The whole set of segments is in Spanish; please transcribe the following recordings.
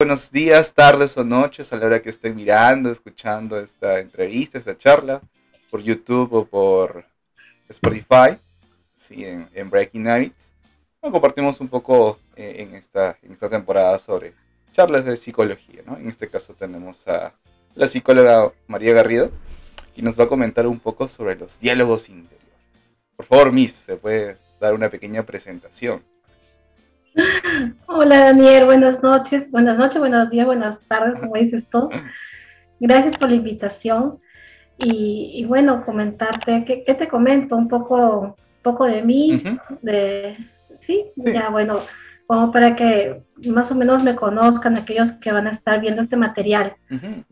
buenos días, tardes o noches a la hora que estén mirando, escuchando esta entrevista, esta charla por YouTube o por Spotify, ¿sí? en, Breaking Nights. compartimos un poco eh, en, esta, en esta temporada sobre charlas de psicología. ¿no? En este caso tenemos a la psicóloga María Garrido y nos va a comentar un poco sobre los diálogos interiores. Por favor, Miss, ¿se puede dar una pequeña presentación? Hola Daniel, buenas noches, buenas noches, buenos días, buenas tardes, como dices tú. Gracias por la invitación. Y, bueno, comentarte, ¿qué, te comento? Un poco, poco de mí, de, ¿sí? ya bueno, como para que más o menos me conozcan aquellos que van a estar viendo este material.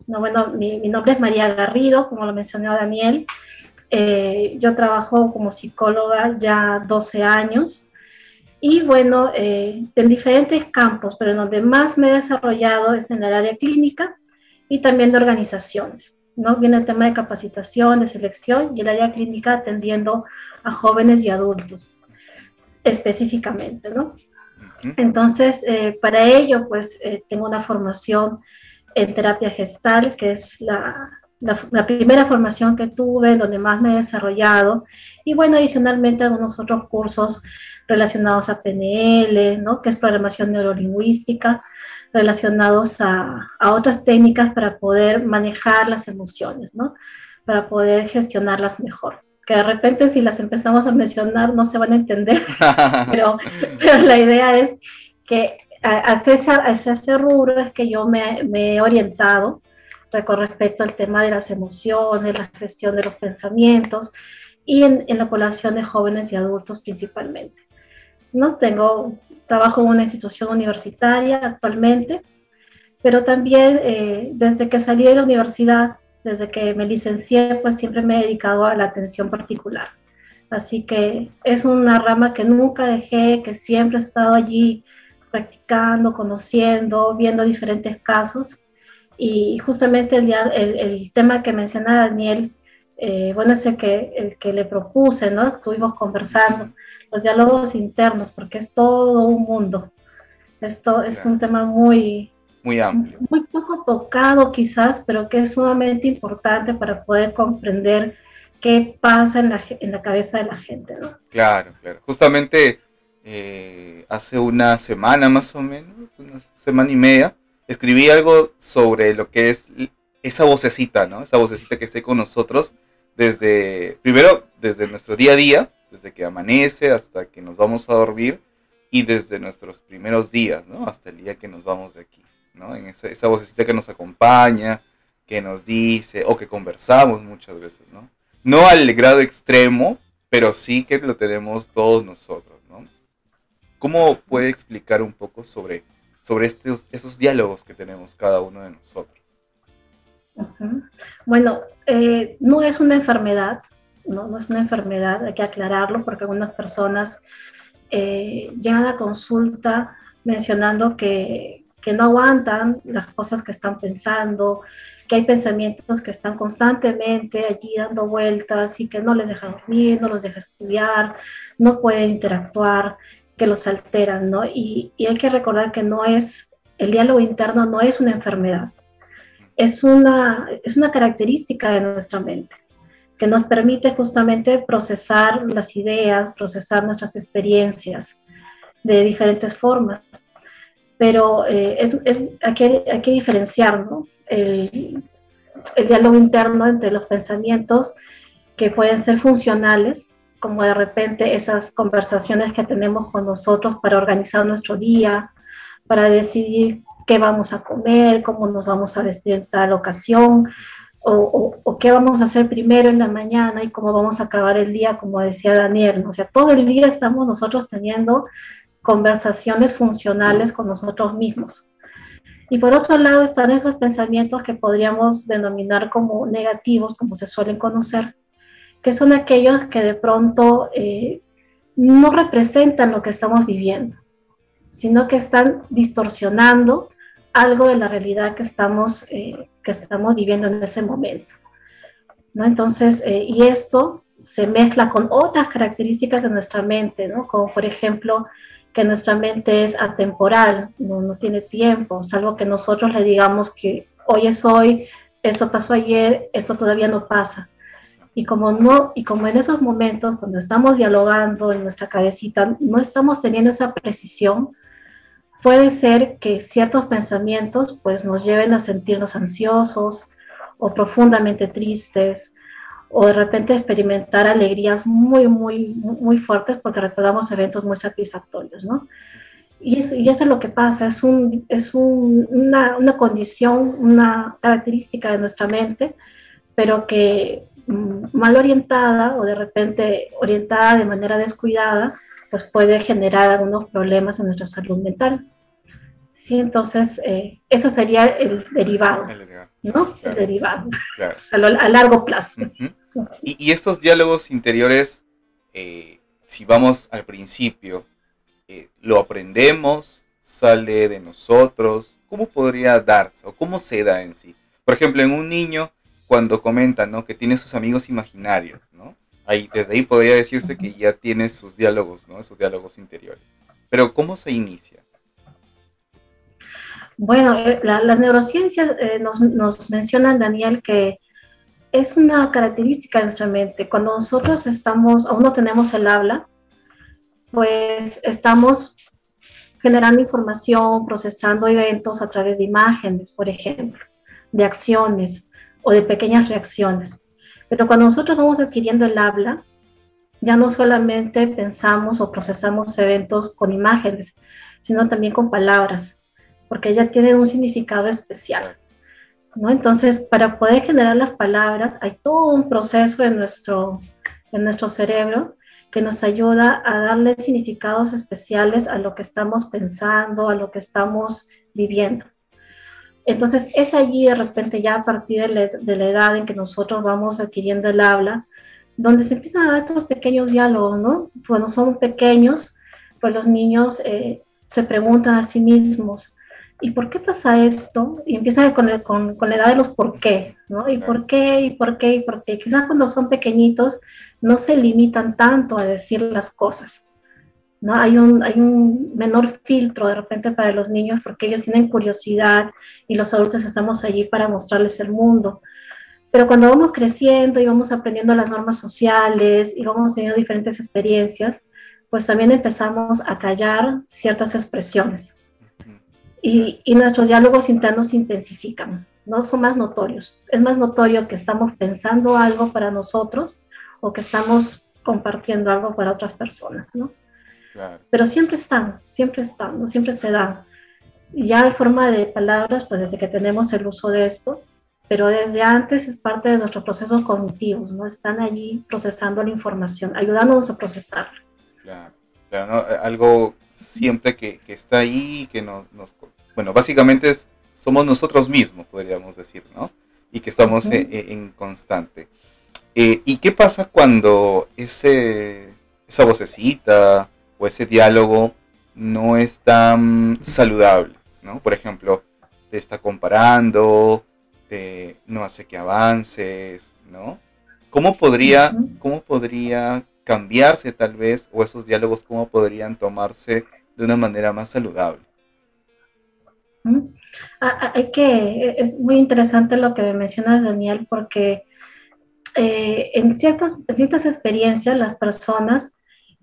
no, bueno, mi, nombre es María Garrido, como lo mencionó Daniel. Eh, yo trabajo como psicóloga ya 12 años y bueno, eh, en diferentes campos, pero en donde más me he desarrollado es en el área clínica y también de organizaciones. ¿no? Viene el tema de capacitación, de selección y el área clínica atendiendo a jóvenes y adultos específicamente, ¿no? Entonces, eh, para ello, pues eh, tengo una formación en terapia gestal, que es la, la, primera formación que tuve, donde más me he desarrollado, y bueno, adicionalmente algunos otros cursos relacionados a PNL, ¿no? que es programación neurolingüística, relacionados a, a, otras técnicas para poder manejar las emociones, ¿no? para poder gestionarlas mejor. Que de repente si las empezamos a mencionar no se van a entender, pero, pero, la idea es que hacia ese, hacia ese rubro es que yo me, me he orientado con respecto al tema de las emociones, la gestión de los pensamientos y en, la población de jóvenes y adultos principalmente. ¿no? Tengo, trabajo en una institución universitaria actualmente, pero también eh, desde que salí de la universidad, desde que me licencié, pues siempre me he dedicado a la atención particular. Así que es una rama que nunca dejé, que siempre he estado allí practicando, conociendo, viendo diferentes casos. Y justamente el, el, el tema que menciona Daniel, eh, bueno, es el que, el que le propuse, ¿no? Estuvimos conversando los diálogos internos, porque es todo un mundo. Esto es un tema muy, muy amplio. Muy poco tocado quizás, pero que es sumamente importante para poder comprender qué pasa en la, en la cabeza de la gente. ¿no? Claro, claro. Justamente eh, hace una semana más o menos, una semana y media, escribí algo sobre lo que es esa vocecita, ¿no? Esa vocecita que esté con nosotros desde, primero, desde nuestro día a día, desde que amanece hasta que nos vamos a dormir y desde nuestros primeros días, ¿no? Hasta el día que nos vamos de aquí, ¿no? En esa, esa vocecita que nos acompaña, que nos dice o que conversamos muchas veces, ¿no? No al grado extremo, pero sí que lo tenemos todos nosotros, ¿no? ¿Cómo puede explicar un poco sobre, sobre estos, esos diálogos que tenemos cada uno de nosotros? Bueno, eh, no es una enfermedad, ¿no? es una enfermedad, hay que aclararlo porque algunas personas eh, llegan a consulta mencionando que, que, no aguantan las cosas que están pensando, que hay pensamientos que están constantemente allí dando vueltas y que no les deja dormir, no los deja estudiar, no pueden interactuar, que los alteran, ¿no? Y, hay que recordar que no es, el diálogo interno no es una enfermedad, es una, es una característica de nuestra mente que nos permite justamente procesar las ideas, procesar nuestras experiencias de diferentes formas. Pero eh, es, es, hay, que, hay que diferenciar ¿no? el, el diálogo interno entre los pensamientos que pueden ser funcionales, como de repente esas conversaciones que tenemos con nosotros para organizar nuestro día, para decidir qué vamos a comer, cómo nos vamos a vestir en tal ocasión, o, qué vamos a hacer primero en la mañana y cómo vamos a acabar el día, como decía Daniel. O sea, todo el día estamos nosotros teniendo conversaciones funcionales con nosotros mismos. Y por otro lado están esos pensamientos que podríamos denominar como negativos, como se suelen conocer, que son aquellos que de pronto eh, no representan lo que estamos viviendo, sino que están distorsionando algo de la realidad que estamos, eh, que estamos viviendo en ese momento. ¿no? Entonces, eh, y esto se mezcla con otras características de nuestra mente, ¿no? como por ejemplo que nuestra mente es atemporal, no, no tiene tiempo, salvo que nosotros le digamos que hoy es hoy, esto pasó ayer, esto todavía no pasa. Y como no, y como en esos momentos, cuando estamos dialogando en nuestra cabecita, no estamos teniendo esa precisión, puede ser que ciertos pensamientos pues nos lleven a sentirnos ansiosos o profundamente tristes o de repente experimentar alegrías muy, muy, muy fuertes porque recordamos eventos muy satisfactorios, ¿no? Y eso, y eso es lo que pasa, es, un, es un, una, una, condición, una característica de nuestra mente, pero que mal orientada o de repente orientada de manera descuidada, pues puede generar algunos problemas en nuestra salud mental. Sí, entonces eh, eso sería el derivado, ¿no? el derivado, a, largo plazo. y, estos diálogos interiores, eh, si vamos al principio, eh, lo aprendemos, sale de nosotros, ¿cómo podría darse o cómo se da en sí? Por ejemplo, en un niño, cuando comenta ¿no? que tiene sus amigos imaginarios, ¿no? Ahí, desde ahí podría decirse que ya tiene sus diálogos, ¿no? esos diálogos interiores. Pero ¿cómo se inicia? Bueno, eh, las neurociencias eh, nos, mencionan, Daniel, que es una característica de nuestra mente. Cuando nosotros estamos, aún no tenemos el habla, pues estamos generando información, procesando eventos a través de imágenes, por ejemplo, de acciones o de pequeñas reacciones. Pero cuando nosotros vamos adquiriendo el habla, ya no solamente pensamos o procesamos eventos con imágenes, sino también con palabras porque ella tiene un significado especial. ¿no? Entonces, para poder generar las palabras, hay todo un proceso en nuestro, en nuestro cerebro que nos ayuda a darle significados especiales a lo que estamos pensando, a lo que estamos viviendo. Entonces, es allí de repente ya a partir de la, edad en que nosotros vamos adquiriendo el habla, donde se empiezan a dar estos pequeños diálogos, ¿no? Cuando son pequeños, pues los niños eh, se preguntan a sí mismos, ¿y por qué pasa esto? Y empiezan con, con, con, la edad de los por qué, ¿no? ¿Y por qué? ¿Y por qué? ¿Y por qué? Quizás cuando son pequeñitos no se limitan tanto a decir las cosas, ¿no? Hay un, hay un menor filtro de repente para los niños porque ellos tienen curiosidad y los adultos estamos allí para mostrarles el mundo. Pero cuando vamos creciendo y vamos aprendiendo las normas sociales y vamos teniendo diferentes experiencias, pues también empezamos a callar ciertas expresiones y, nuestros diálogos internos intensifican, ¿no? Son más notorios. Es más notorio que estamos pensando algo para nosotros o que estamos compartiendo algo para otras personas, ¿no? Pero siempre están, siempre están, ¿no? siempre se dan. Ya en forma de palabras, pues desde que tenemos el uso de esto, pero desde antes es parte de nuestros procesos cognitivos, ¿no? Están allí procesando la información, ayudándonos a procesarla. Claro, claro algo siempre que, que, está ahí, que nos, nos, bueno, básicamente es, somos nosotros mismos, podríamos decir, ¿no? Y que estamos e, e, en, constante. Eh, ¿Y qué pasa cuando ese, esa vocecita o ese diálogo no es tan saludable, ¿no? Por ejemplo, te está comparando, te, no hace que avances, ¿no? ¿Cómo podría, ¿Cómo podría cambiarse tal vez, o esos diálogos, cómo podrían tomarse de una manera más saludable? Ah, ah, hay que, es muy interesante lo que menciona Daniel, porque eh, en, ciertas, ciertas experiencias las personas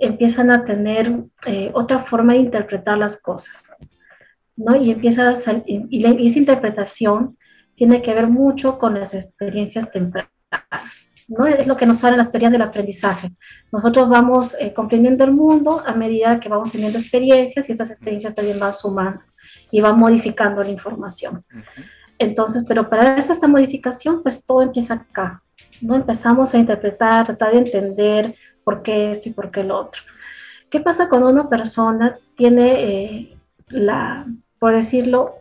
empiezan a tener eh, otra forma de interpretar las cosas, ¿no? Y empieza a y, y esa interpretación tiene que ver mucho con las experiencias tempranas. ¿no? Es lo que nos hablan las teorías del aprendizaje. Nosotros vamos eh, comprendiendo el mundo a medida que vamos teniendo experiencias y esas experiencias también van sumando y van modificando la información. Entonces, pero para esta modificación, pues todo empieza acá, ¿no? Empezamos a interpretar, tratar de entender por qué esto y por qué lo otro. ¿Qué pasa cuando una persona tiene eh, la, por decirlo,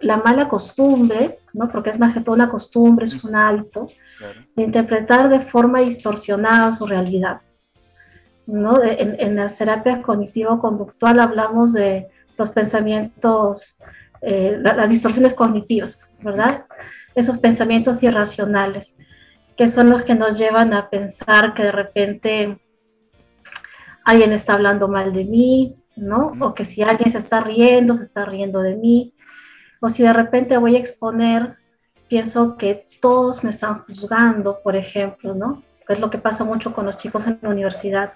la mala costumbre, ¿no? porque es más que todo una costumbre, es un hábito, de interpretar de forma distorsionada su realidad. ¿no? En, en las terapias cognitivo-conductual hablamos de los pensamientos, eh, las distorsiones cognitivas, ¿verdad? Esos pensamientos irracionales, que son los que nos llevan a pensar que de repente alguien está hablando mal de mí, ¿no? O que si alguien se está riendo, se está riendo de mí, o si de repente voy a exponer, pienso que todos me están juzgando, por ejemplo, ¿no? Es lo que pasa mucho con los chicos en la universidad.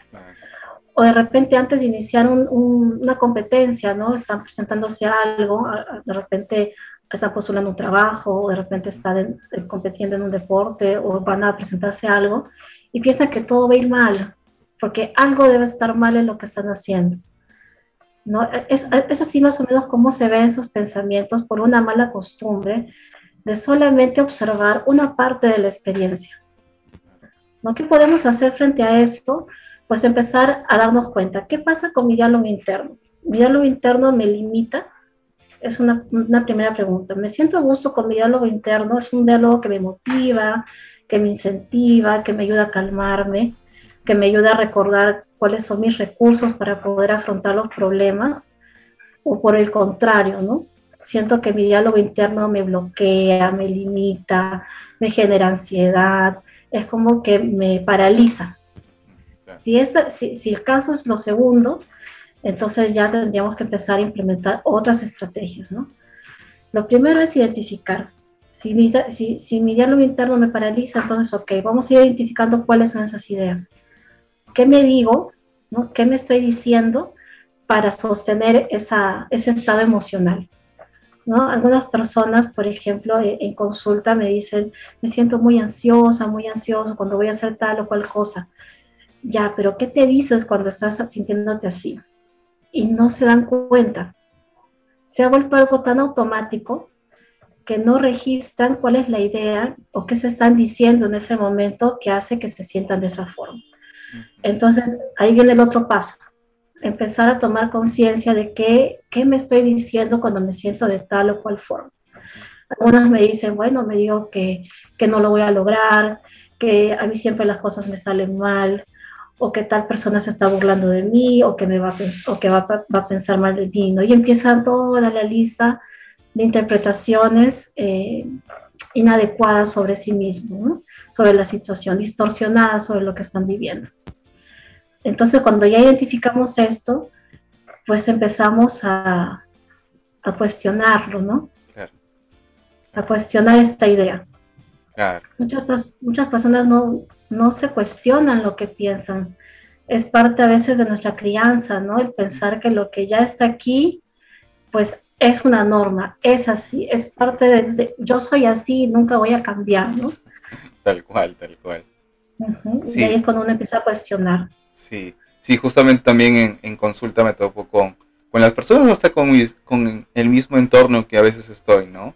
O de repente antes de iniciar una competencia, ¿no? Están presentándose algo, de repente están postulando un trabajo, o de repente están compitiendo en un deporte, o van a presentarse algo, y piensan que todo va a ir mal, porque algo debe estar mal en lo que están haciendo. ¿no? Es, es, así más o menos como se ven sus pensamientos por una mala costumbre de solamente observar una parte de la experiencia. ¿no? ¿Qué podemos hacer frente a esto? Pues empezar a darnos cuenta, ¿qué pasa con mi diálogo interno? ¿Mi diálogo interno me limita? Es una, una primera pregunta. ¿Me siento a gusto con mi diálogo interno? ¿Es un diálogo que me motiva, que me incentiva, que me ayuda a calmarme, que me ayuda a recordar cuáles son mis recursos para poder afrontar los problemas? ¿O por el contrario, no? Siento que mi diálogo interno me bloquea, me limita, me genera ansiedad, es como que me paraliza. Si, si, el caso es lo segundo, entonces ya tendríamos que empezar a implementar otras estrategias, ¿no? Lo primero es identificar. Si mi, si, diálogo interno me paraliza, entonces, ok, vamos a ir identificando cuáles son esas ideas. ¿Qué me digo? ¿no? ¿Qué me estoy diciendo para sostener esa, ese estado emocional? Algunas personas, por ejemplo, e, en consulta me dicen, me siento muy ansiosa, muy ansioso cuando voy a hacer tal o cual cosa. Ya, pero ¿qué te dices cuando estás sintiéndote así? Y no se dan cuenta. Se ha vuelto algo tan automático que no registran cuál es la idea o qué se están diciendo en ese momento que hace que se sientan de esa forma. Entonces, ahí viene el otro paso empezar a tomar conciencia de qué, qué me estoy diciendo cuando me siento de tal o cual forma. Algunas me dicen, bueno, me digo que, que no lo voy a lograr, que a mí siempre las cosas me salen mal, o que tal persona se está burlando de mí, o que, me va, a o que va, va, a pensar mal de mí, ¿no? Y empieza toda la lista de interpretaciones eh, inadecuadas sobre sí mismos, ¿no? sobre la situación, distorsionadas sobre lo que están viviendo. Entonces, cuando ya identificamos esto, pues empezamos a, a cuestionarlo, ¿no? Claro. A cuestionar esta idea. Claro. Muchas, muchas personas no, no se cuestionan lo que piensan. Es parte a veces de nuestra crianza, ¿no? El pensar que lo que ya está aquí, pues es una norma, es así, es parte de, yo soy así, nunca voy a cambiar, ¿no? Tal cual, tal cual. Y ahí es cuando uno empieza a cuestionar. Sí, sí, justamente también en, consulta me topo con, con las personas, hasta con, con el mismo entorno que a veces estoy, ¿no?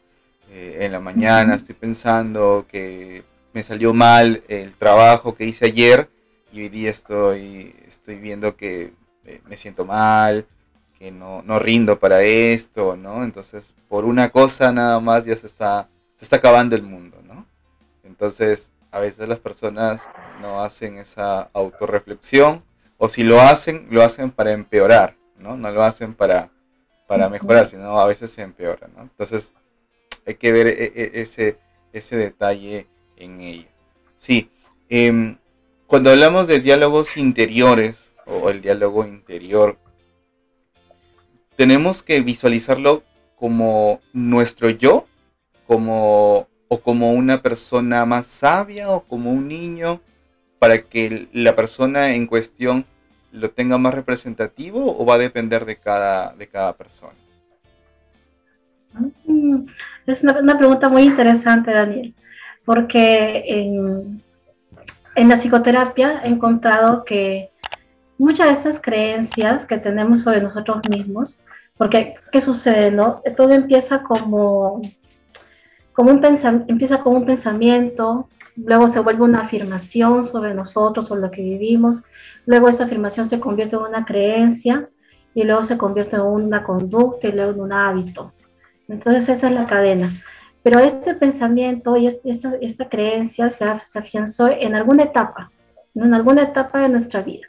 Eh, en la mañana estoy pensando que me salió mal el trabajo que hice ayer y hoy día estoy, estoy viendo que eh, me siento mal, que no, no, rindo para esto, ¿no? Entonces, por una cosa nada más ya se está, se está acabando el mundo, ¿no? Entonces, a veces las personas no hacen esa autorreflexión o si lo hacen, lo hacen para empeorar, ¿no? No lo hacen para, para mejorar, sino a veces se empeora, ¿no? Entonces hay que ver e, e, ese, ese detalle en ella. Sí, em, cuando hablamos de diálogos interiores o el diálogo interior, tenemos que visualizarlo como nuestro yo, como o como una persona más sabia o como un niño para que la persona en cuestión lo tenga más representativo o va a depender de cada, de cada persona? Mm, es una, pregunta muy interesante, Daniel, porque en, la psicoterapia he encontrado que muchas de estas creencias que tenemos sobre nosotros mismos, porque ¿qué sucede? No? Todo empieza como como un empieza como un pensamiento, luego se vuelve una afirmación sobre nosotros, sobre lo que vivimos, luego esa afirmación se convierte en una creencia y luego se convierte en una conducta y luego en un hábito. Entonces esa es la cadena. Pero este pensamiento y esta, creencia se, afianzó en alguna etapa, en alguna etapa de nuestra vida.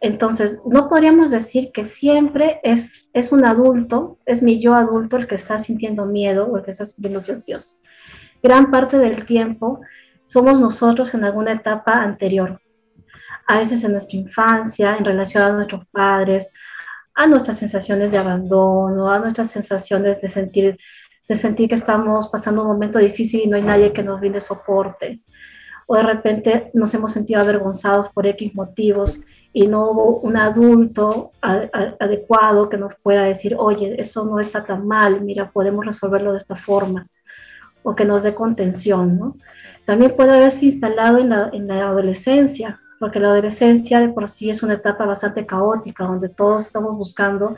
Entonces, no podríamos decir que siempre es, un adulto, es mi yo adulto el que está sintiendo miedo o el que está sintiendo ansioso. Gran parte del tiempo somos nosotros en alguna etapa anterior. A veces en nuestra infancia, en relación a nuestros padres, a nuestras sensaciones de abandono, a nuestras sensaciones de sentir, de sentir que estamos pasando un momento difícil y no hay nadie que nos brinde soporte. O de repente nos hemos sentido avergonzados por X motivos y no hubo un adulto adecuado que nos pueda decir, oye, eso no está tan mal, mira, podemos resolverlo de esta forma, o que nos dé contención, ¿no? También puede haberse instalado en la, en la adolescencia, porque la adolescencia de por sí es una etapa bastante caótica, donde todos estamos buscando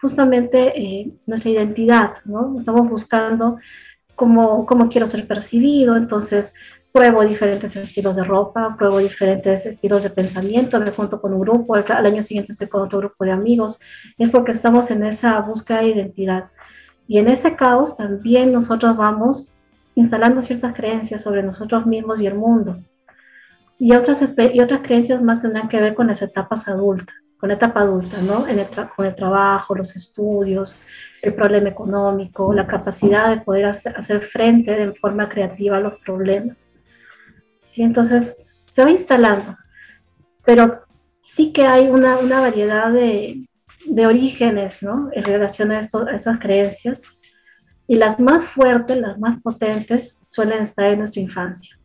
justamente eh, nuestra identidad, ¿no? Estamos buscando cómo, cómo quiero ser percibido, entonces pruebo diferentes estilos de ropa, pruebo diferentes estilos de pensamiento, me junto con un grupo, al, año siguiente estoy con otro grupo de amigos, es porque estamos en esa búsqueda de identidad. Y en ese caos también nosotros vamos instalando ciertas creencias sobre nosotros mismos y el mundo y otras, y otras creencias más tendrán que ver con las etapas adultas, con la etapa adulta, ¿no? En el con el trabajo, los estudios, el problema económico, la capacidad de poder hacer, frente de forma creativa a los problemas. ¿Sí? Entonces, se va instalando, pero sí que hay una, una variedad de, de, orígenes, ¿no? En relación a, esto, a estas creencias, y las más fuertes, las más potentes, suelen estar en nuestra infancia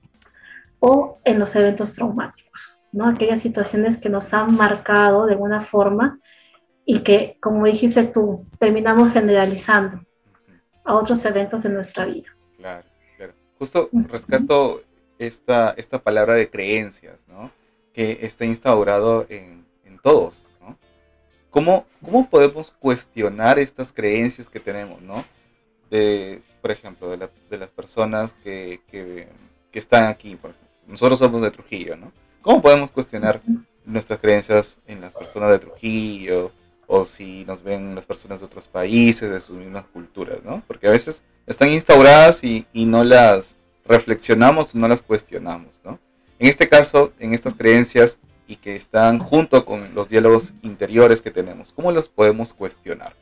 o en los eventos traumáticos, ¿no? Aquellas situaciones que nos han marcado de alguna forma y que, como dijiste tú, terminamos generalizando a otros eventos de nuestra vida. Claro, claro. Justo rescato esta, esta palabra de creencias, ¿no? Que está instaurado en, en todos, ¿no? ¿Cómo, ¿Cómo podemos cuestionar estas creencias que tenemos, ¿no? De, por ejemplo, de, de las personas que, que, que, están aquí, por ejemplo nosotros somos de Trujillo, ¿no? ¿Cómo podemos cuestionar nuestras creencias en las personas de Trujillo? O si nos ven las personas de otros países, de sus mismas culturas, ¿no? Porque a veces están instauradas y, y no las reflexionamos, no las cuestionamos, ¿no? En este caso, en estas creencias y que están junto con los diálogos interiores que tenemos, ¿cómo los podemos cuestionar?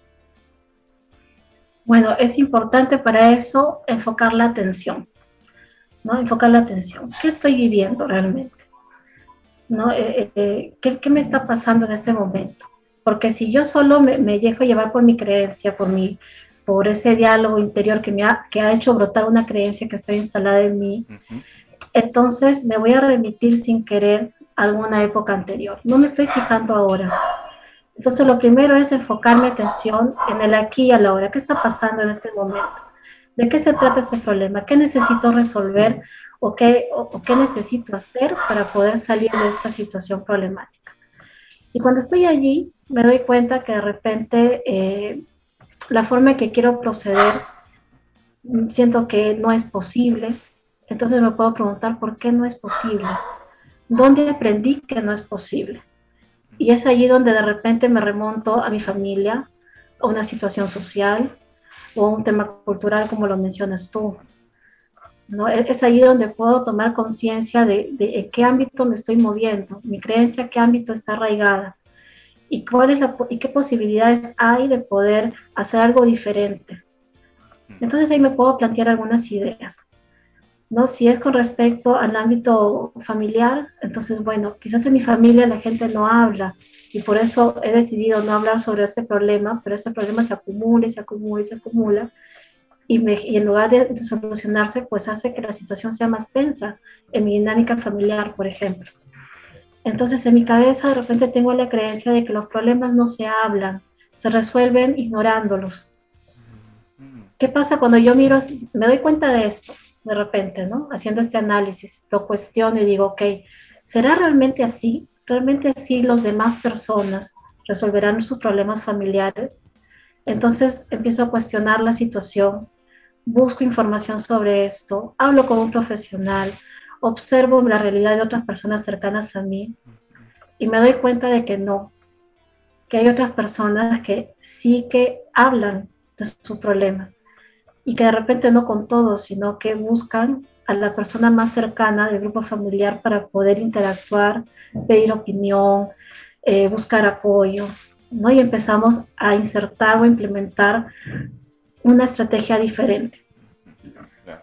Bueno, es importante para eso enfocar la atención. ¿no? Enfocar la atención. ¿Qué estoy viviendo realmente? ¿No? Eh, eh, eh, ¿qué, ¿qué, me está pasando en este momento? Porque si yo solo me, me, dejo llevar por mi creencia, por, mi, por ese diálogo interior que me ha, que ha hecho brotar una creencia que está instalada en mí, uh -huh. entonces me voy a remitir sin querer a alguna época anterior. No me estoy fijando ahora. Entonces lo primero es enfocar mi atención en el aquí y a la hora. ¿Qué está pasando en este momento? ¿De qué se trata ese problema? ¿Qué necesito resolver o qué, o, o qué necesito hacer para poder salir de esta situación problemática? Y cuando estoy allí, me doy cuenta que de repente eh, la forma en que quiero proceder siento que no es posible. Entonces me puedo preguntar por qué no es posible. ¿Dónde aprendí que no es posible? Y es allí donde de repente me remonto a mi familia, a una situación social, o un tema cultural como lo mencionas tú. ¿No? Es ahí donde puedo tomar conciencia de, de, en qué ámbito me estoy moviendo, mi creencia, qué ámbito está arraigada y, cuál es la, y qué posibilidades hay de poder hacer algo diferente. Entonces ahí me puedo plantear algunas ideas. ¿no? Si es con respecto al ámbito familiar, entonces, bueno, quizás en mi familia la gente no habla y por eso he decidido no hablar sobre ese problema, pero ese problema se acumula y se acumula y se acumula y, me, y en lugar de, de, solucionarse, pues hace que la situación sea más tensa en mi dinámica familiar, por ejemplo. Entonces en mi cabeza de repente tengo la creencia de que los problemas no se hablan, se resuelven ignorándolos. ¿Qué pasa cuando yo miro, me doy cuenta de esto, de repente, ¿no? Haciendo este análisis, lo cuestiono y digo, ok, ¿será realmente así? ¿Realmente así los demás personas resolverán sus problemas familiares? Entonces empiezo a cuestionar la situación, busco información sobre esto, hablo con un profesional, observo la realidad de otras personas cercanas a mí y me doy cuenta de que no, que hay otras personas que sí que hablan de su problema y que de repente no con todos, sino que buscan a la persona más cercana del grupo familiar para poder interactuar, pedir opinión, eh, buscar apoyo, ¿no? Y empezamos a insertar o implementar una estrategia diferente.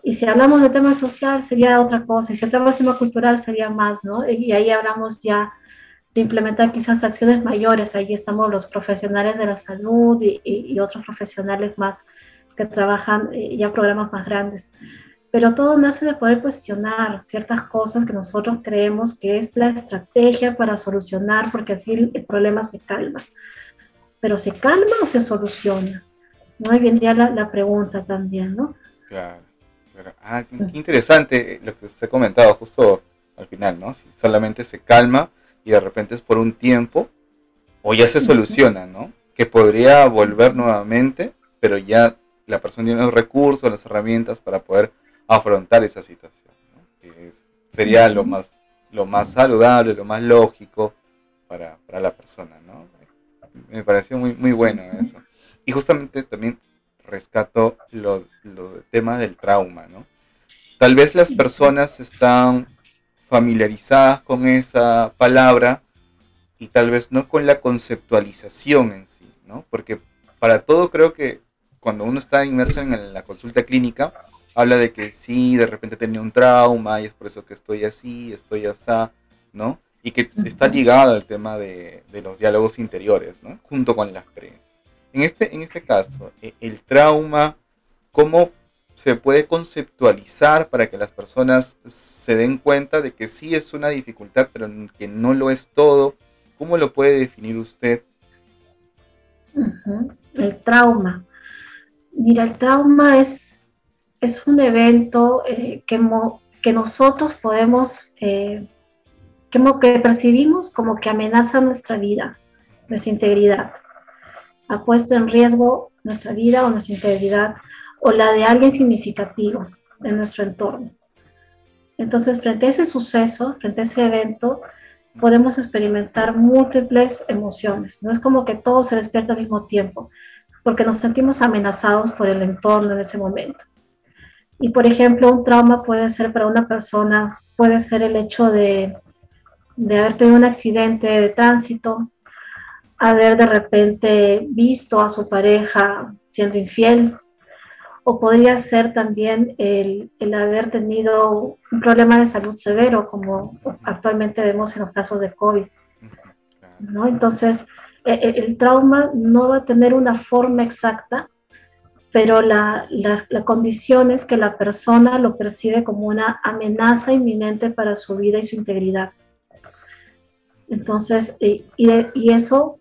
Y si hablamos de tema social sería otra cosa, y si hablamos de tema cultural sería más, ¿no? Y ahí hablamos ya implementar quizás acciones mayores. Ahí estamos los profesionales de la salud y, otros profesionales más que trabajan eh, ya programas más grandes. Pero todo nace de poder cuestionar ciertas cosas que nosotros creemos que es la estrategia para solucionar, porque así el, problema se calma. Pero ¿se calma o se soluciona? ¿No? Ahí vendría la, pregunta también, ¿no? Claro, Ah, qué, interesante lo que usted ha comentado justo al final, ¿no? Si solamente se calma y de repente es por un tiempo, o ya se soluciona, ¿no? Que podría volver nuevamente, pero ya la persona tiene los recursos, las herramientas para poder afrontar esa situación, ¿no? que sería lo más, lo más saludable, lo más lógico para, para la persona, ¿no? Me pareció muy, muy bueno eso. Y justamente también rescato lo, lo tema del trauma, ¿no? Tal vez las personas están familiarizadas con esa palabra y tal vez no con la conceptualización en sí, ¿no? Porque para todo creo que cuando uno está inmerso en la consulta clínica, habla de que sí, de repente tenía un trauma y es por eso que estoy así, estoy así, ¿no? Y que está ligado al tema de, de, los diálogos interiores, ¿no? Junto con las creencias. En este, en este caso, e, el trauma, ¿cómo se puede conceptualizar para que las personas se den cuenta de que sí es una dificultad, pero que no lo es todo? ¿Cómo lo puede definir usted? El trauma. Mira, el trauma es, es un evento eh, que, que nosotros podemos, eh, que, que percibimos como que amenaza nuestra vida, nuestra integridad. Ha puesto en riesgo nuestra vida o nuestra integridad o la de alguien significativo en nuestro entorno. Entonces, frente a ese suceso, frente a ese evento, podemos experimentar múltiples emociones. No es como que todo se despierta al mismo tiempo, porque nos sentimos amenazados por el entorno en ese momento. Y, por ejemplo, un trauma puede ser para una persona, puede ser el hecho de, de haber tenido un accidente de tránsito, haber de repente visto a su pareja siendo infiel, o podría ser también el, el, haber tenido un problema de salud severo, como actualmente vemos en los casos de COVID. ¿no? Entonces, e, e, el, trauma no va a tener una forma exacta, pero la, la, la, condición es que la persona lo percibe como una amenaza inminente para su vida y su integridad. Entonces, y, y, eso,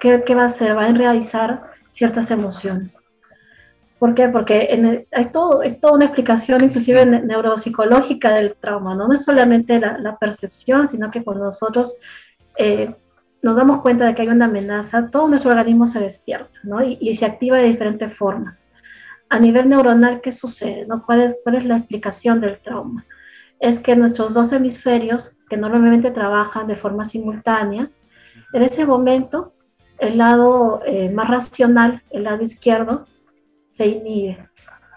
¿qué, ¿qué va a hacer? Va a realizar ciertas emociones. ¿Por qué? Porque hay, todo, toda una explicación inclusive neuropsicológica del trauma, ¿no? no es solamente la, percepción, sino que cuando nosotros eh, nos damos cuenta de que hay una amenaza, todo nuestro organismo se despierta ¿no? y, se activa de diferente forma. A nivel neuronal, ¿qué sucede? ¿no? ¿Cuál, es, ¿Cuál es la explicación del trauma? Es que nuestros dos hemisferios, que normalmente trabajan de forma simultánea, en ese momento el lado eh, más racional, el lado izquierdo, se inhibe,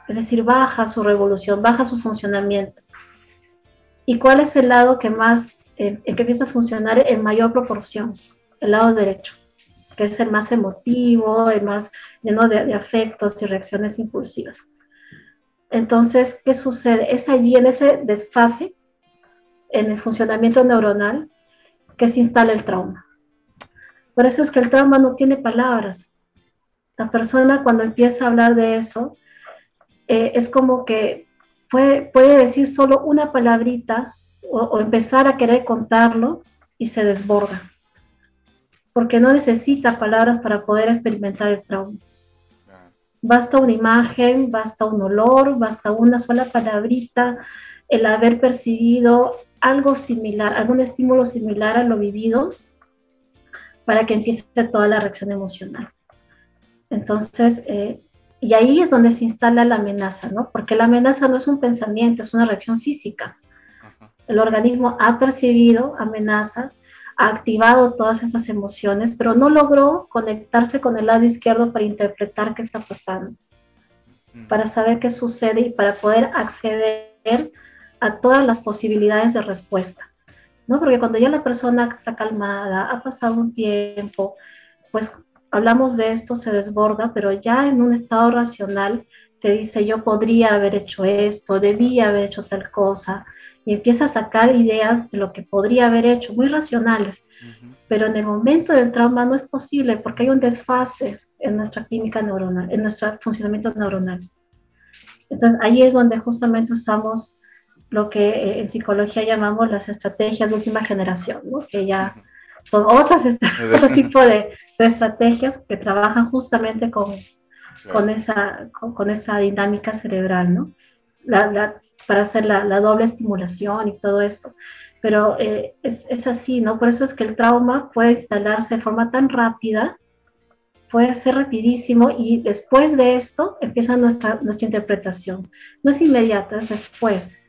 es decir, baja su revolución, baja su funcionamiento. ¿Y cuál es el lado que más, eh, que empieza a funcionar en mayor proporción? El lado derecho, que es el más emotivo, el más lleno de, afectos y reacciones impulsivas. Entonces, ¿qué sucede? Es allí, en ese desfase, en el funcionamiento neuronal, que se instala el trauma. Por eso es que el trauma no tiene palabras, la persona cuando empieza a hablar de eso, eh, es como que puede, puede decir solo una palabrita o, empezar a querer contarlo y se desborda, porque no necesita palabras para poder experimentar el trauma. Basta una imagen, basta un olor, basta una sola palabrita, el haber percibido algo similar, algún estímulo similar a lo vivido, para que empiece toda la reacción emocional. Entonces, eh, y ahí es donde se instala la amenaza, ¿no? Porque la amenaza no es un pensamiento, es una reacción física. El organismo ha percibido amenaza, ha activado todas esas emociones, pero no logró conectarse con el lado izquierdo para interpretar qué está pasando, para saber qué sucede y para poder acceder a todas las posibilidades de respuesta. ¿No? Porque cuando ya la persona está calmada, ha pasado un tiempo, pues hablamos de esto, se desborda, pero ya en un estado racional te dice yo podría haber hecho esto, debía haber hecho tal cosa, y empieza a sacar ideas de lo que podría haber hecho, muy racionales. pero en el momento del trauma no es posible porque hay un desfase en nuestra química neuronal, en nuestro funcionamiento neuronal. Entonces ahí es donde justamente usamos lo que eh, en psicología llamamos las estrategias de última generación, ¿no? que ya son otras, otro tipo de, estrategias que trabajan justamente con, con, esa, con, esa dinámica cerebral, ¿no? para hacer la, la, doble estimulación y todo esto. Pero eh, es, es, así, ¿no? Por eso es que el trauma puede instalarse de forma tan rápida, puede ser rapidísimo y después de esto empieza nuestra, nuestra interpretación. No es inmediata, es después.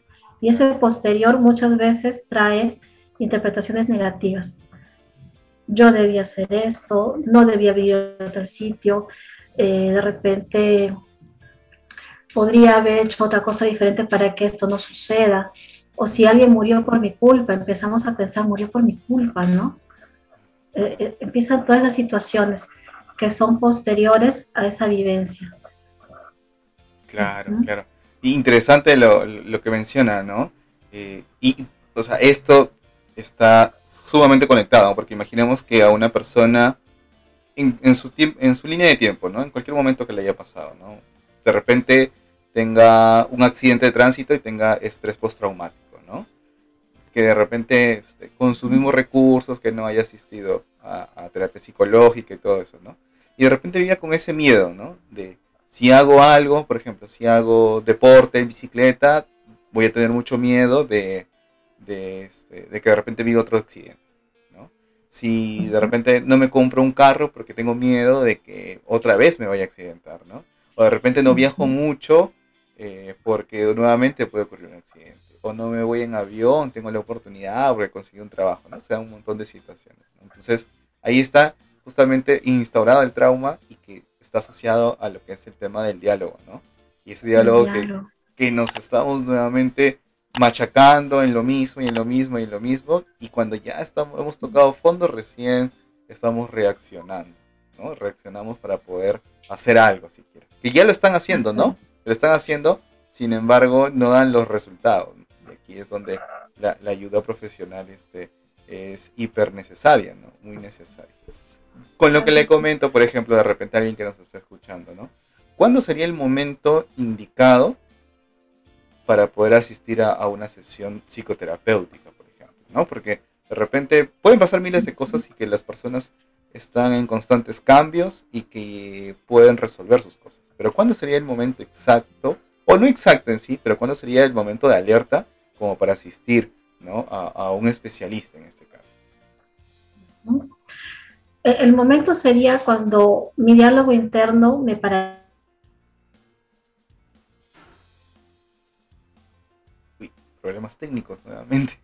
Y ese posterior muchas veces trae interpretaciones negativas. Yo debía hacer esto, no debía vivir en otro sitio, eh, de repente podría haber hecho otra cosa diferente para que esto no suceda. O si alguien murió por mi culpa, empezamos a pensar, murió por mi culpa, ¿no? Eh, eh, empiezan todas las situaciones que son posteriores a esa vivencia. Claro, claro. Interesante lo, lo, que menciona, ¿no? Eh, y, o sea, esto está sumamente conectado, porque imaginemos que a una persona en, en, su en su línea de tiempo, ¿no? En cualquier momento que le haya pasado, ¿no? De repente tenga un accidente de tránsito y tenga estrés postraumático, ¿no? Que de repente este, consumimos recursos, que no haya asistido a, a, terapia psicológica y todo eso, ¿no? Y de repente vivía con ese miedo, ¿no? De si hago algo, por ejemplo, si hago deporte en bicicleta, voy a tener mucho miedo de, de, este, de que de repente viva otro accidente. ¿no? Si de repente no me compro un carro porque tengo miedo de que otra vez me vaya a accidentar. ¿no? O de repente no viajo mucho eh, porque nuevamente puede ocurrir un accidente. O no me voy en avión, tengo la oportunidad porque conseguí un trabajo. ¿no? O sea, un montón de situaciones. Entonces, ahí está justamente instaurado el trauma y que está asociado a lo que es el tema del diálogo, ¿no? Y ese diálogo, Que, que, nos estamos nuevamente machacando en lo mismo y en lo mismo y en lo mismo, y cuando ya estamos, hemos tocado fondo, recién estamos reaccionando, ¿no? Reaccionamos para poder hacer algo siquiera. Que ya lo están haciendo, ¿no? Lo están haciendo, sin embargo, no dan los resultados. Y aquí es donde la, la ayuda profesional este, es hiper necesaria, ¿no? Muy necesaria. Con lo que le comento, por ejemplo, de repente a alguien que nos está escuchando, ¿no? ¿Cuándo sería el momento indicado para poder asistir a, una sesión psicoterapéutica, por ejemplo? ¿no? Porque de repente pueden pasar miles de cosas y que las personas están en constantes cambios y que pueden resolver sus cosas. Pero ¿cuándo sería el momento exacto, o no exacto en sí, pero cuándo sería el momento de alerta como para asistir ¿no? a, a un especialista en este caso? Eh, el momento sería cuando mi diálogo interno me para. Uy, problemas técnicos nuevamente.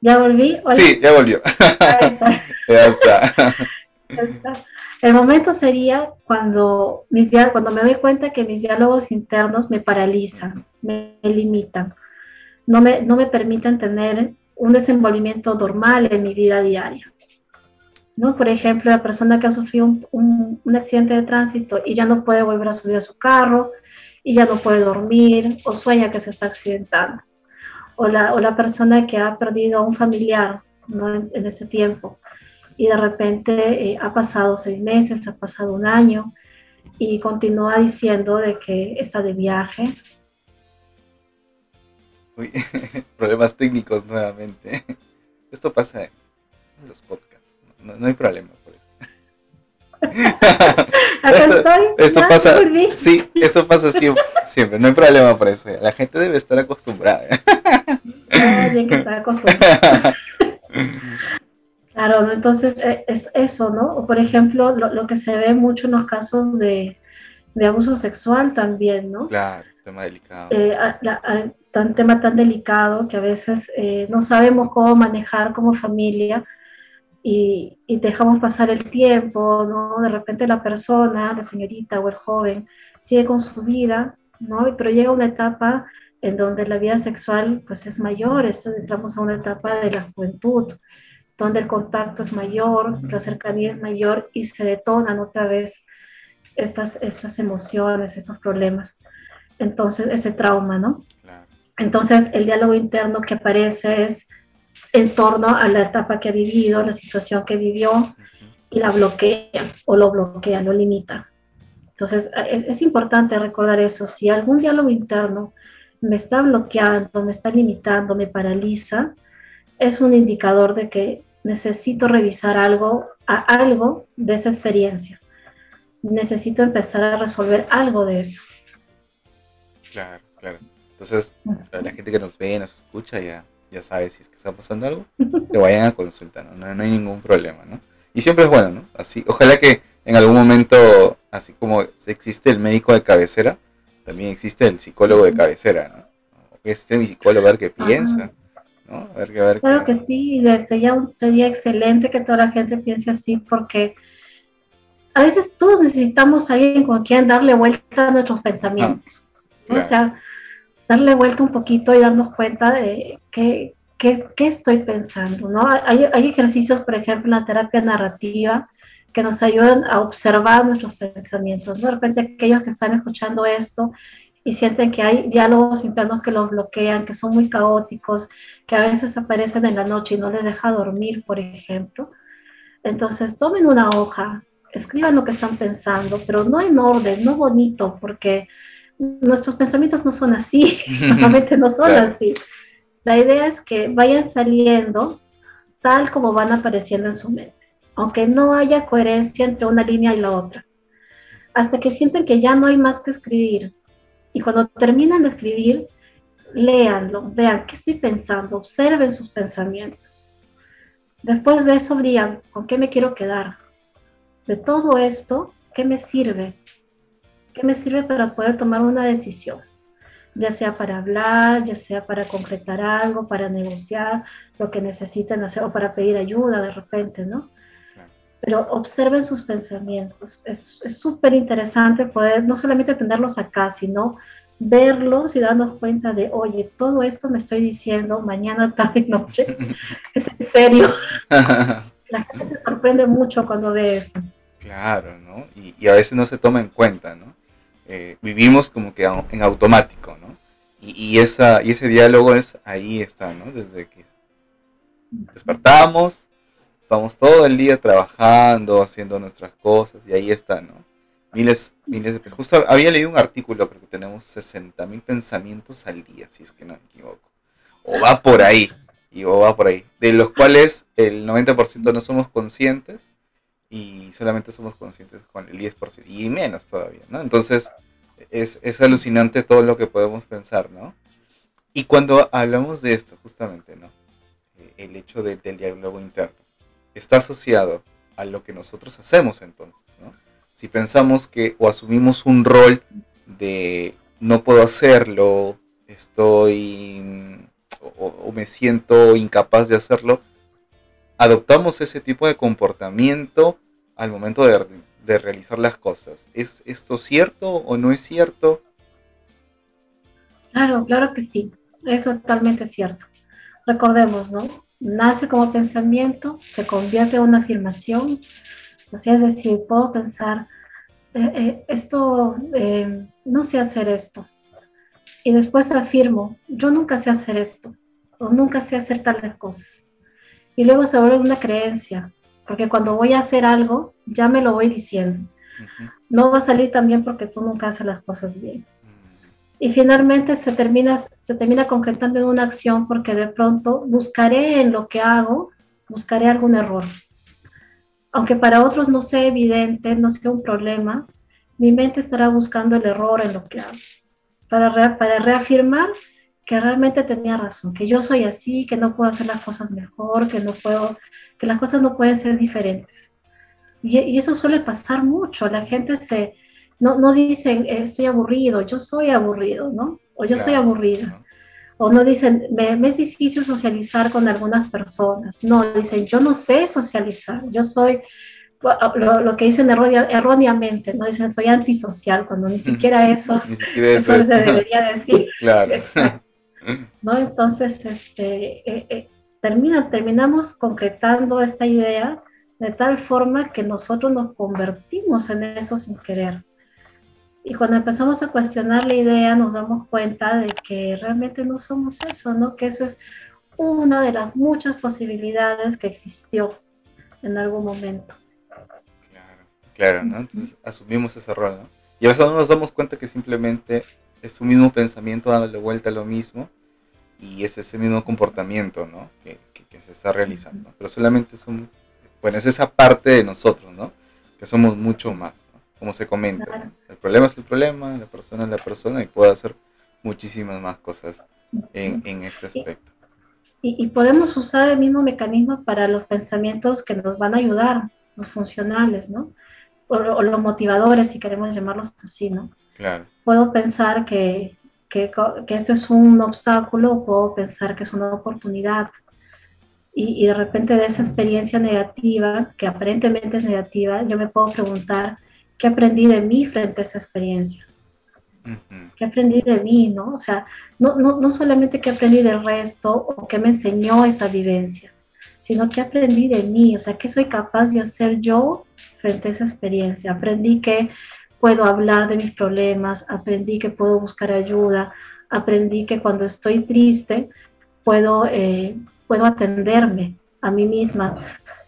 ¿Ya volví? Sí, ya volvió. ya está. ya está. El momento sería cuando, mis, cuando me doy cuenta que mis diálogos internos me paralizan, me, limitan, no me, no me permiten tener un desenvolvimiento normal en mi vida diaria. ¿no? Por ejemplo, la persona que ha sufrido un, accidente de tránsito y ya no puede volver a subir a su carro, y ya no puede dormir, o sueña que se está accidentando. O la, o la persona que ha perdido a un familiar en, ese tiempo y de repente eh, ha pasado seis meses, ha pasado un año y continúa diciendo de que está de viaje problemas técnicos nuevamente. Esto pasa en los podcasts. No, hay problema por eso. esto, esto pasa, sí, esto pasa siempre, siempre, no hay problema por eso. La gente debe estar acostumbrada. bien que está acostumbrada. Claro, entonces eh, es eso, ¿no? O por ejemplo, lo, que se ve mucho en los casos de, de abuso sexual también, ¿no? Claro, tema delicado. Eh, tan tema tan delicado que a veces eh, no sabemos cómo manejar como familia y, y, dejamos pasar el tiempo, ¿no? De repente la persona, la señorita o el joven sigue con su vida, ¿no? Pero llega una etapa en donde la vida sexual pues es mayor, entramos a una etapa de la juventud, donde el contacto es mayor, la cercanía es mayor y se detonan otra vez estas, estas emociones, estos problemas. Entonces, este trauma, ¿no? Entonces, el diálogo interno que aparece es, en torno a la etapa que ha vivido, la situación que vivió, y la bloquea o lo bloquea, lo limita. Entonces, e, es importante recordar eso. Si algún diálogo interno me está bloqueando, me está limitando, me paraliza, es un indicador de que necesito revisar algo, algo de esa experiencia. Necesito empezar a resolver algo de eso. Claro, claro. Entonces, la gente que nos ve, nos escucha, ya, ya sabe si es que está pasando algo, que vayan a consulta, ¿no? No, hay ningún problema, ¿no? Y siempre es bueno, ¿no? Así, ojalá que en algún momento, así como existe el médico de cabecera, también existe el psicólogo de cabecera, ¿no? Existe mi psicólogo, a ver qué piensa, ¿no? A ver, a ver claro que sí, sería, sería excelente que toda la gente piense así, porque a veces todos necesitamos a alguien con quien darle vuelta a nuestros pensamientos. O sea, darle vuelta un poquito y darnos cuenta de qué, qué, qué estoy pensando, ¿no? Hay, ejercicios, por ejemplo, en la terapia narrativa que nos ayudan a observar nuestros pensamientos. De repente aquellos que están escuchando esto y sienten que hay diálogos internos que los bloquean, que son muy caóticos, que a veces aparecen en la noche y no les deja dormir, por ejemplo. Entonces tomen una hoja, escriban lo que están pensando, pero no en orden, no bonito, porque nuestros pensamientos no son así, normalmente no son así. La idea es que vayan saliendo tal como van apareciendo en su mente aunque no haya coherencia entre una línea y la otra, hasta que sienten que ya no hay más que escribir. Y cuando terminan de escribir, léanlo, vean qué estoy pensando, observen sus pensamientos. Después de eso, brillan, ¿con qué me quiero quedar? De todo esto, ¿qué me sirve? ¿Qué me sirve para poder tomar una decisión? Ya sea para hablar, ya sea para concretar algo, para negociar lo que necesiten hacer o para pedir ayuda de repente, ¿no? pero observen sus pensamientos. Es súper interesante poder no solamente tenerlos acá, sino verlos y darnos cuenta de, oye, todo esto me estoy diciendo mañana, tarde, noche. es en serio. La gente se sorprende mucho cuando ve eso. Claro, ¿no? Y, a veces no se toma en cuenta, ¿no? Eh, vivimos como que en automático, ¿no? Y, esa, y ese diálogo es ahí está, ¿no? Desde que despertamos, Estamos todo el día trabajando, haciendo nuestras cosas, y ahí está, ¿no? Miles, miles de Justo había leído un artículo, creo que tenemos 60 mil pensamientos al día, si es que no me equivoco. O va por ahí, y o va por ahí. De los cuales el 90% no somos conscientes, y solamente somos conscientes con el 10%, y menos todavía, ¿no? Entonces, es, es alucinante todo lo que podemos pensar, ¿no? Y cuando hablamos de esto, justamente, ¿no? El hecho del diálogo interno está asociado a lo que nosotros hacemos entonces. ¿no? Si pensamos que o asumimos un rol de no puedo hacerlo, estoy o, me siento incapaz de hacerlo, adoptamos ese tipo de comportamiento al momento de, de realizar las cosas. ¿Es esto cierto o no es cierto? Claro, claro que sí, es totalmente cierto. Recordemos, ¿no? nace como pensamiento, se convierte en una afirmación, o es decir, puedo pensar, eh, eh, esto, eh, no sé hacer esto, y después afirmo, yo nunca sé hacer esto, o nunca sé hacer tales cosas, y luego se vuelve una creencia, porque cuando voy a hacer algo, ya me lo voy diciendo. No va a salir también porque tú nunca haces las cosas bien y finalmente se termina, se termina concretando en una acción porque de pronto buscaré en lo que hago, buscaré algún error. Aunque para otros no sea evidente, no sea un problema, mi mente estará buscando el error en lo que hago, para, para reafirmar que realmente tenía razón, que yo soy así, que no puedo hacer las cosas mejor, que no puedo, que las cosas no pueden ser diferentes. Y, y eso suele pasar mucho, la gente se, no, no dicen eh, estoy aburrido, yo soy aburrido, ¿no? O yo soy aburrida. O no dicen, me, es difícil socializar con algunas personas. No, dicen, yo no sé socializar, yo soy, lo, que dicen erróneamente, ¿no? Dicen, soy antisocial, cuando ni siquiera eso, ni siquiera eso, se debería decir. Claro. ¿No? Entonces, este, eh, eh, termina, terminamos concretando esta idea de tal forma que nosotros nos convertimos en eso sin querer. Y cuando empezamos a cuestionar la idea, nos damos cuenta de que realmente no somos eso, ¿no? Que eso es una de las muchas posibilidades que existió en algún momento. Claro, claro, ¿no? Entonces asumimos ese rol, ¿no? Y a veces no nos damos cuenta que simplemente es su mismo pensamiento dándole vuelta a lo mismo y es ese mismo comportamiento, ¿no? Que, se está realizando. Pero solamente somos, bueno, es esa parte de nosotros, ¿no? Que somos mucho más, ¿no? Como se comenta. El problema es el problema, la persona es la persona y puede hacer muchísimas más cosas en, este aspecto. Y, podemos usar el mismo mecanismo para los pensamientos que nos van a ayudar, los funcionales, ¿no? O, o los motivadores, si queremos llamarlos así, ¿no? Claro. Puedo pensar que, que, que esto es un obstáculo, puedo pensar que es una oportunidad. Y, y, de repente de esa experiencia negativa, que aparentemente es negativa, yo me puedo preguntar, ¿qué aprendí de mí frente a esa experiencia? ¿Qué aprendí de mí, no? O sea, no, no, no solamente qué aprendí del resto o qué me enseñó esa vivencia, sino qué aprendí de mí, o sea, qué soy capaz de hacer yo frente a esa experiencia. Aprendí que puedo hablar de mis problemas, aprendí que puedo buscar ayuda, aprendí que cuando estoy triste puedo, eh, puedo atenderme a mí misma,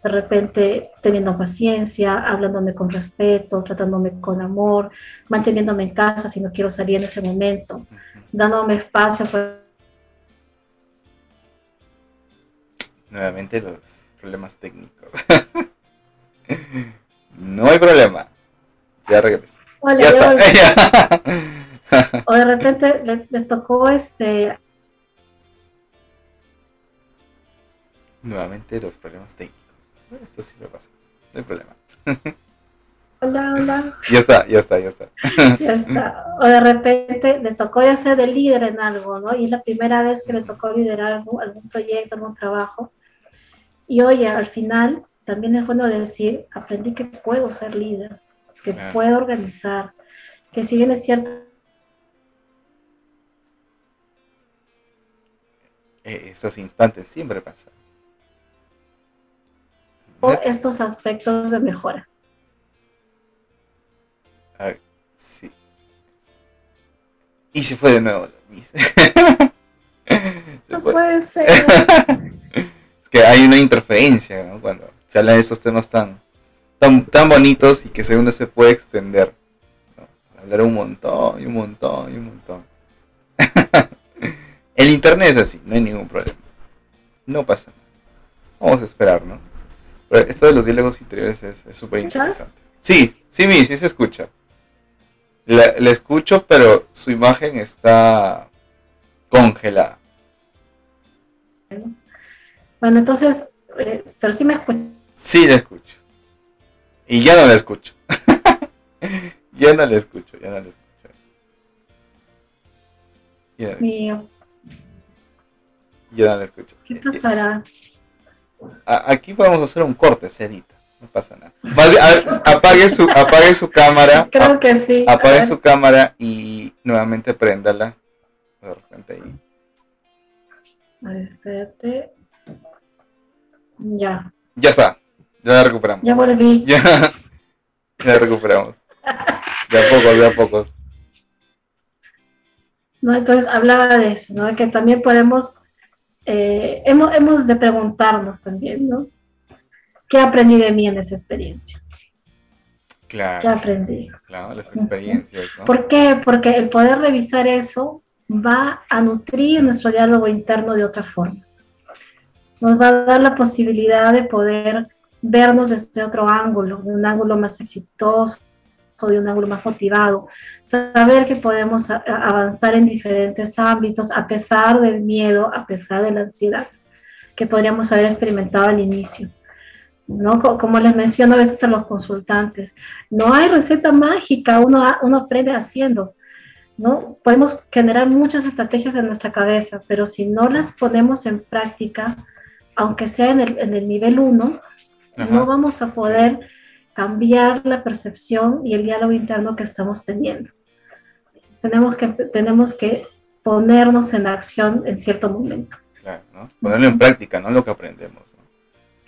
de repente teniendo paciencia, hablándome con respeto, tratándome con amor, manteniéndome en casa si no quiero salir en ese momento, dándome espacio. Nuevamente los problemas técnicos. no hay problema. Ya regreso o de repente les, tocó este. Nuevamente los problemas técnicos. Esto sí me pasa. No hay problema. Hola, hola. Ya está, ya está, ya está. Ya está. O de repente le tocó ya ser de líder en algo, ¿no? Y es la primera vez que le tocó liderar algún, algún proyecto, algún trabajo. Y oye, al final también es bueno decir, aprendí que puedo ser líder que puedo organizar, que si bien es cierto. Eh, esos instantes siempre pasan. O estos aspectos de mejora. Ah, sí. Y se fue de nuevo. no puede ser. es que hay una interferencia ¿no? cuando se habla de esos temas tan, tan, bonitos y que según se puede extender. Hablar un montón y un montón y un montón. El internet es así, no hay ningún problema. No pasa nada. Vamos a esperar, ¿no? Pero esto de los diálogos interiores es súper interesante. Sí, sí, mi, sí se escucha. La, escucho, pero su imagen está congelada. Bueno, entonces, eh, pero sí me escucho. Sí, la escucho. Y ya no la escucho. ya no la escucho, ya no la escucho. Ya, Mío. Ya no la escucho. ¿Qué pasará? Aquí podemos hacer un corte, sedita. No pasa nada. apague, su, apague su cámara. Creo que sí. Apague su cámara y nuevamente préndala. De repente ahí. A ver, espérate. Ya. Ya está. Ya la recuperamos. Ya volví. Ya, ya recuperamos. De a pocos, de a pocos. ¿No? Entonces hablaba de eso, ¿no? Que también podemos, eh, hemos, hemos de preguntarnos también, ¿no? ¿Qué aprendí de mí en esa experiencia? Claro. ¿Qué aprendí? Claro, las experiencias, ¿no? ¿Por qué? Porque el poder revisar eso va a nutrir nuestro diálogo interno de otra forma. Nos va a dar la posibilidad de poder vernos desde otro ángulo, de un ángulo más exitoso, de un ángulo más motivado, saber que podemos avanzar en diferentes ámbitos a pesar del miedo, a pesar de la ansiedad que podríamos haber experimentado al inicio. ¿no? Como les menciono a veces a los consultantes, no hay receta mágica, uno, uno aprende haciendo. ¿no? Podemos generar muchas estrategias en nuestra cabeza, pero si no las ponemos en práctica, aunque sea en el, en el nivel 1, no vamos a poder cambiar la percepción y el diálogo interno que estamos teniendo. Tenemos que, tenemos que ponernos en acción en cierto momento. Claro, ¿no? Ponerlo en práctica, ¿no? Lo que aprendemos.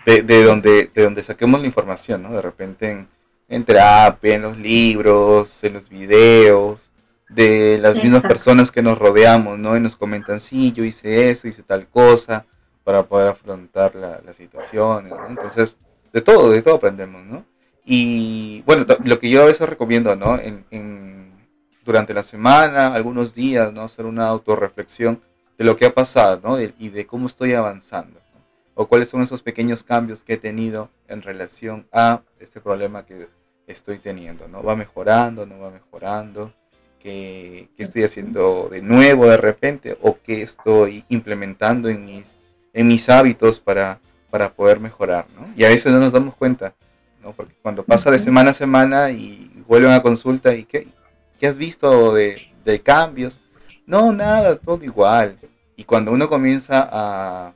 De, de, donde, de donde saquemos la información, ¿no? De repente en, en terapia, en los libros, en los videos, de las mismas personas que nos rodeamos, ¿no? Y nos comentan, sí, yo hice eso, hice tal cosa, para poder afrontar la, la situación. ¿no? Entonces, de todo, de todo aprendemos, ¿no? Y bueno, lo que yo a veces recomiendo, ¿no? En, durante la semana, algunos días, ¿no? Hacer una autorreflexión de lo que ha pasado, ¿no? y de cómo estoy avanzando. O cuáles son esos pequeños cambios que he tenido en relación a este problema que estoy teniendo, ¿no? Va mejorando, no va mejorando, qué, qué estoy haciendo de nuevo de repente o qué estoy implementando en mis, en mis hábitos para, para poder mejorar, ¿no? Y a veces no nos damos cuenta, ¿no? Porque cuando pasa de semana a semana y vuelven a consulta y ¿qué, qué has visto de, de cambios? No, nada, todo igual. Y cuando uno comienza a,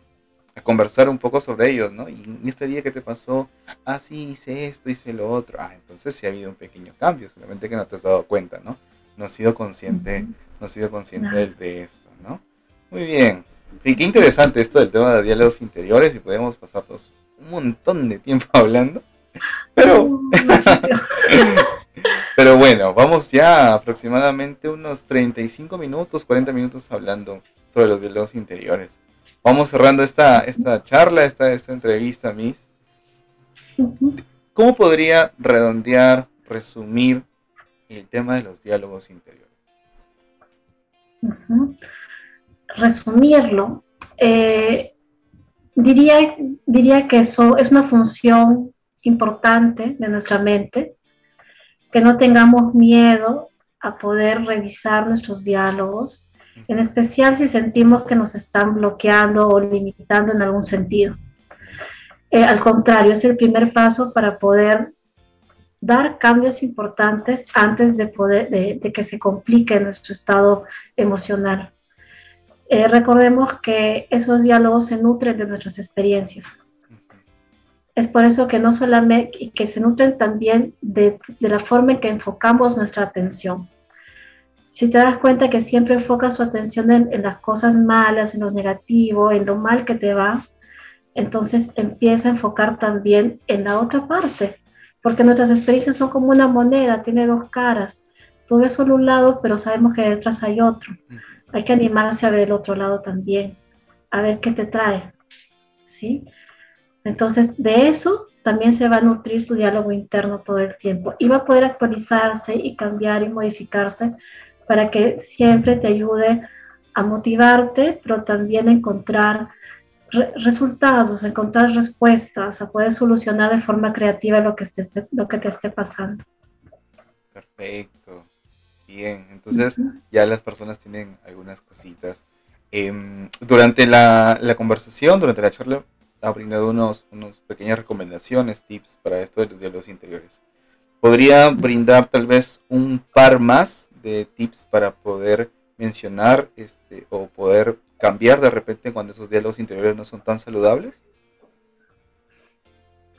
a conversar un poco sobre ellos, ¿no? Y en este día que te pasó, ah, sí, hice esto, hice lo otro. Ah, entonces sí ha habido un pequeño cambio, solamente que no te has dado cuenta, ¿no? No has sido consciente, no has sido consciente de, esto, ¿no? Muy bien. Sí, qué interesante esto del tema de diálogos interiores y podemos pasarnos un montón de tiempo hablando. Pero, pero bueno, vamos ya aproximadamente unos 35 minutos, 40 minutos hablando sobre los diálogos interiores vamos cerrando esta, esta charla, esta, esta entrevista, Miss. ¿Cómo podría redondear, resumir el tema de los diálogos interiores? Resumirlo, eh, diría, diría que eso es una función importante de nuestra mente, que no tengamos miedo a poder revisar nuestros diálogos, en especial si sentimos que nos están bloqueando o limitando en algún sentido. Eh, al contrario, es el primer paso para poder dar cambios importantes antes de, poder, de, que se complique nuestro estado emocional. Eh, recordemos que esos diálogos se nutren de nuestras experiencias. Es por eso que no solamente, que se nutren también de, la forma en que enfocamos nuestra atención si te das cuenta que siempre enfocas su atención en, las cosas malas, en lo negativo, en lo mal que te va, entonces empieza a enfocar también en la otra parte, porque nuestras experiencias son como una moneda, tiene dos caras. Tú ves solo un lado, pero sabemos que detrás hay otro. Hay que animarse a ver el otro lado también, a ver qué te trae. ¿Sí? Entonces, de eso también se va a nutrir tu diálogo interno todo el tiempo y va a poder actualizarse y cambiar y modificarse para que siempre te ayude a motivarte, pero también encontrar resultados, a encontrar respuestas, a poder solucionar de forma creativa lo que, esté, lo que te esté pasando. Perfecto. Bien, entonces ya las personas tienen algunas cositas. Em, durante la, la, conversación, durante la charla, ha brindado unos, unos pequeñas recomendaciones, tips para esto de los diálogos interiores. ¿Podría brindar tal vez un par más de tips para poder mencionar este, o poder cambiar de repente cuando esos diálogos interiores no son tan saludables?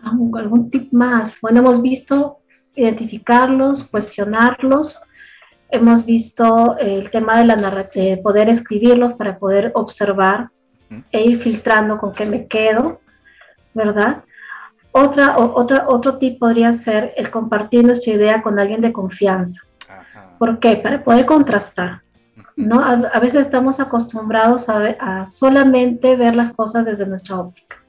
¿Algún tip más? Bueno, hemos visto identificarlos, cuestionarlos, hemos visto el tema de, la de poder escribirlos para poder observar e ir filtrando con qué me quedo, ¿verdad? Otra, otra, otro tip podría ser el compartir nuestra idea con alguien de confianza. ¿Por qué? Para poder contrastar. ¿no? A, veces estamos acostumbrados a, solamente ver las cosas desde nuestra óptica.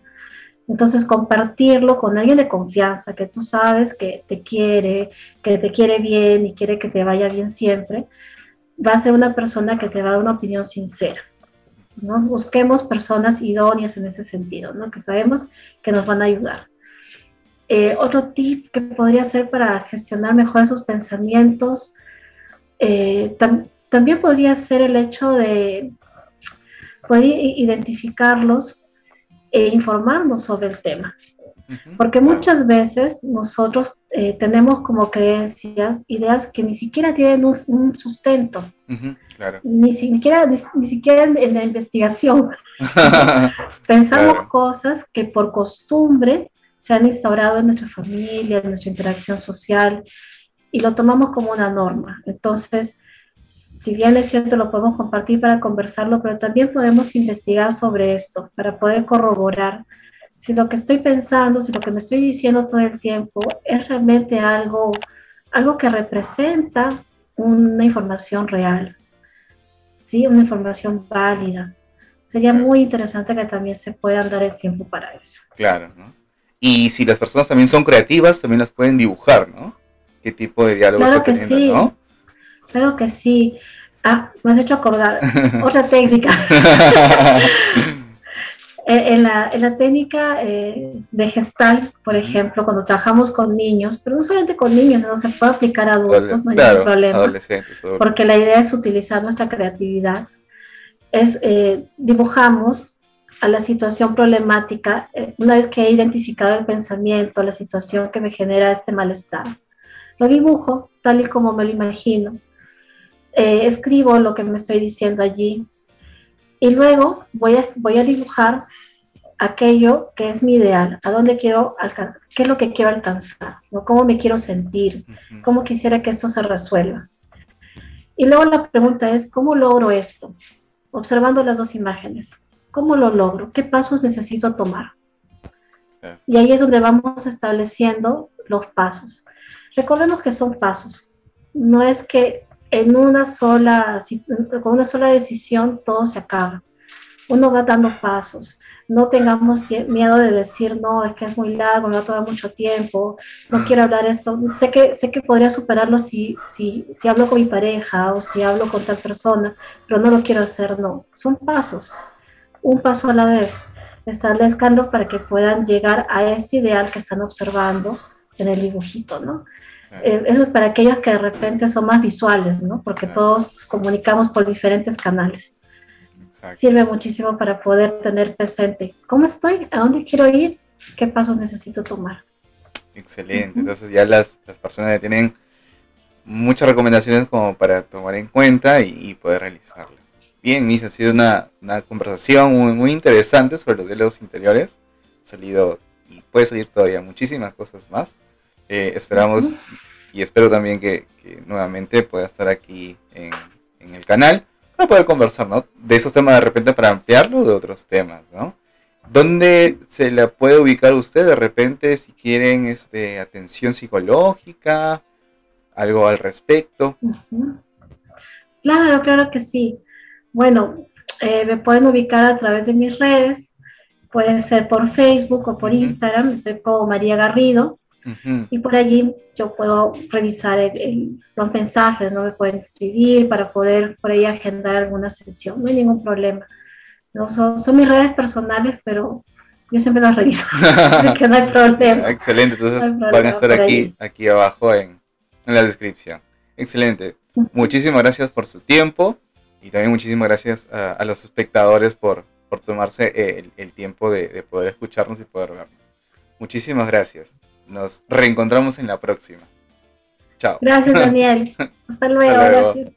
Entonces, compartirlo con alguien de confianza, que tú sabes que te quiere, que te quiere bien y quiere que te vaya bien siempre, va a ser una persona que te va a dar una opinión sincera. ¿no? Busquemos personas idóneas en ese sentido, ¿no? que sabemos que nos van a ayudar. Eh, otro tip que podría ser para gestionar mejor esos pensamientos eh, también podría ser el hecho de poder identificarlos e informarnos sobre el tema. Porque muchas veces nosotros eh, tenemos como creencias, ideas que ni siquiera tienen un, sustento, ni, siquiera, ni, siquiera en, la investigación. Pensamos cosas que por costumbre se han instaurado en nuestra familia, en nuestra interacción social, y lo tomamos como una norma. Entonces, si bien es cierto, lo podemos compartir para conversarlo, pero también podemos investigar sobre esto para poder corroborar si lo que estoy pensando, si lo que me estoy diciendo todo el tiempo es realmente algo, algo que representa una información real, ¿sí? una información válida. Sería muy interesante que también se puedan dar el tiempo para eso. Claro, ¿no? Y si las personas también son creativas, también las pueden dibujar, ¿no? ¿Qué tipo de diálogo claro que sí. ¿no? Claro que sí. Ah, me has hecho acordar. Otra técnica. Eh, en, la, en, la, técnica eh, de gestal, por ejemplo, cuando trabajamos con niños, pero no solamente con niños, no se puede aplicar a adultos, no hay problema. Porque la idea es utilizar nuestra creatividad. Es eh, dibujamos a la situación problemática, una vez que he identificado el pensamiento, la situación que me genera este malestar. Lo dibujo tal y como me lo imagino. Escribo lo que me estoy diciendo allí, y luego voy a, voy a dibujar aquello que es mi ideal, a dónde quiero alcanzar, qué es lo que quiero alcanzar, ¿no? cómo me quiero sentir, cómo quisiera que esto se resuelva. Y luego la pregunta es, ¿cómo logro esto? Observando las dos imágenes, ¿cómo lo logro? ¿Qué pasos necesito tomar? Y ahí es donde vamos estableciendo los pasos. Recordemos que son pasos. No es que en una sola, con una sola decisión todo se acaba. Uno va dando pasos. No tengamos miedo de decir, no, es que es muy largo, me va a tomar mucho tiempo, no mm. quiero hablar esto. Sé que, sé que podría superarlo si, si, si hablo con mi pareja o si hablo con tal persona, pero no lo quiero hacer, no. Son pasos, un paso a la vez. Establezcanlo para que puedan llegar a este ideal que están observando en el dibujito, ¿no? Eh, eso es para aquellos que de repente son más visuales, ¿no? Porque todos nos comunicamos por diferentes canales. Sirve muchísimo para poder tener presente cómo estoy, a dónde quiero ir, qué pasos necesito tomar. Excelente, entonces ya las, las, personas tienen muchas recomendaciones como para tomar en cuenta y, poder realizarlo. Bien, Miss, ha sido una, una conversación muy, muy, interesante sobre los diálogos interiores. Ha salido y puede salir todavía muchísimas cosas más. Eh, esperamos y espero también que, nuevamente pueda estar aquí en, el canal para poder conversar, ¿no? De esos temas de repente para ampliarlo de otros temas, ¿no? ¿Dónde se la puede ubicar usted de repente si quieren este, atención psicológica? ¿Algo al respecto? Claro, claro que sí. Bueno, eh, me pueden ubicar a través de mis redes. Puede ser por Facebook o por Instagram. Soy como María Garrido. Y por allí yo puedo revisar los mensajes, ¿no? Me pueden escribir para poder por ahí agendar alguna sesión, no hay ningún problema. No, son, son mis redes personales, pero yo siempre las reviso, así que no hay problema. Excelente, entonces van a estar aquí, aquí abajo en, en, la descripción. Excelente. Muchísimas gracias por su tiempo y también muchísimas gracias a, los espectadores por, por tomarse el, el tiempo de, de poder escucharnos y poder vernos. Muchísimas gracias. Nos reencontramos en la próxima. Chao. Gracias, Daniel. Hasta luego. Gracias.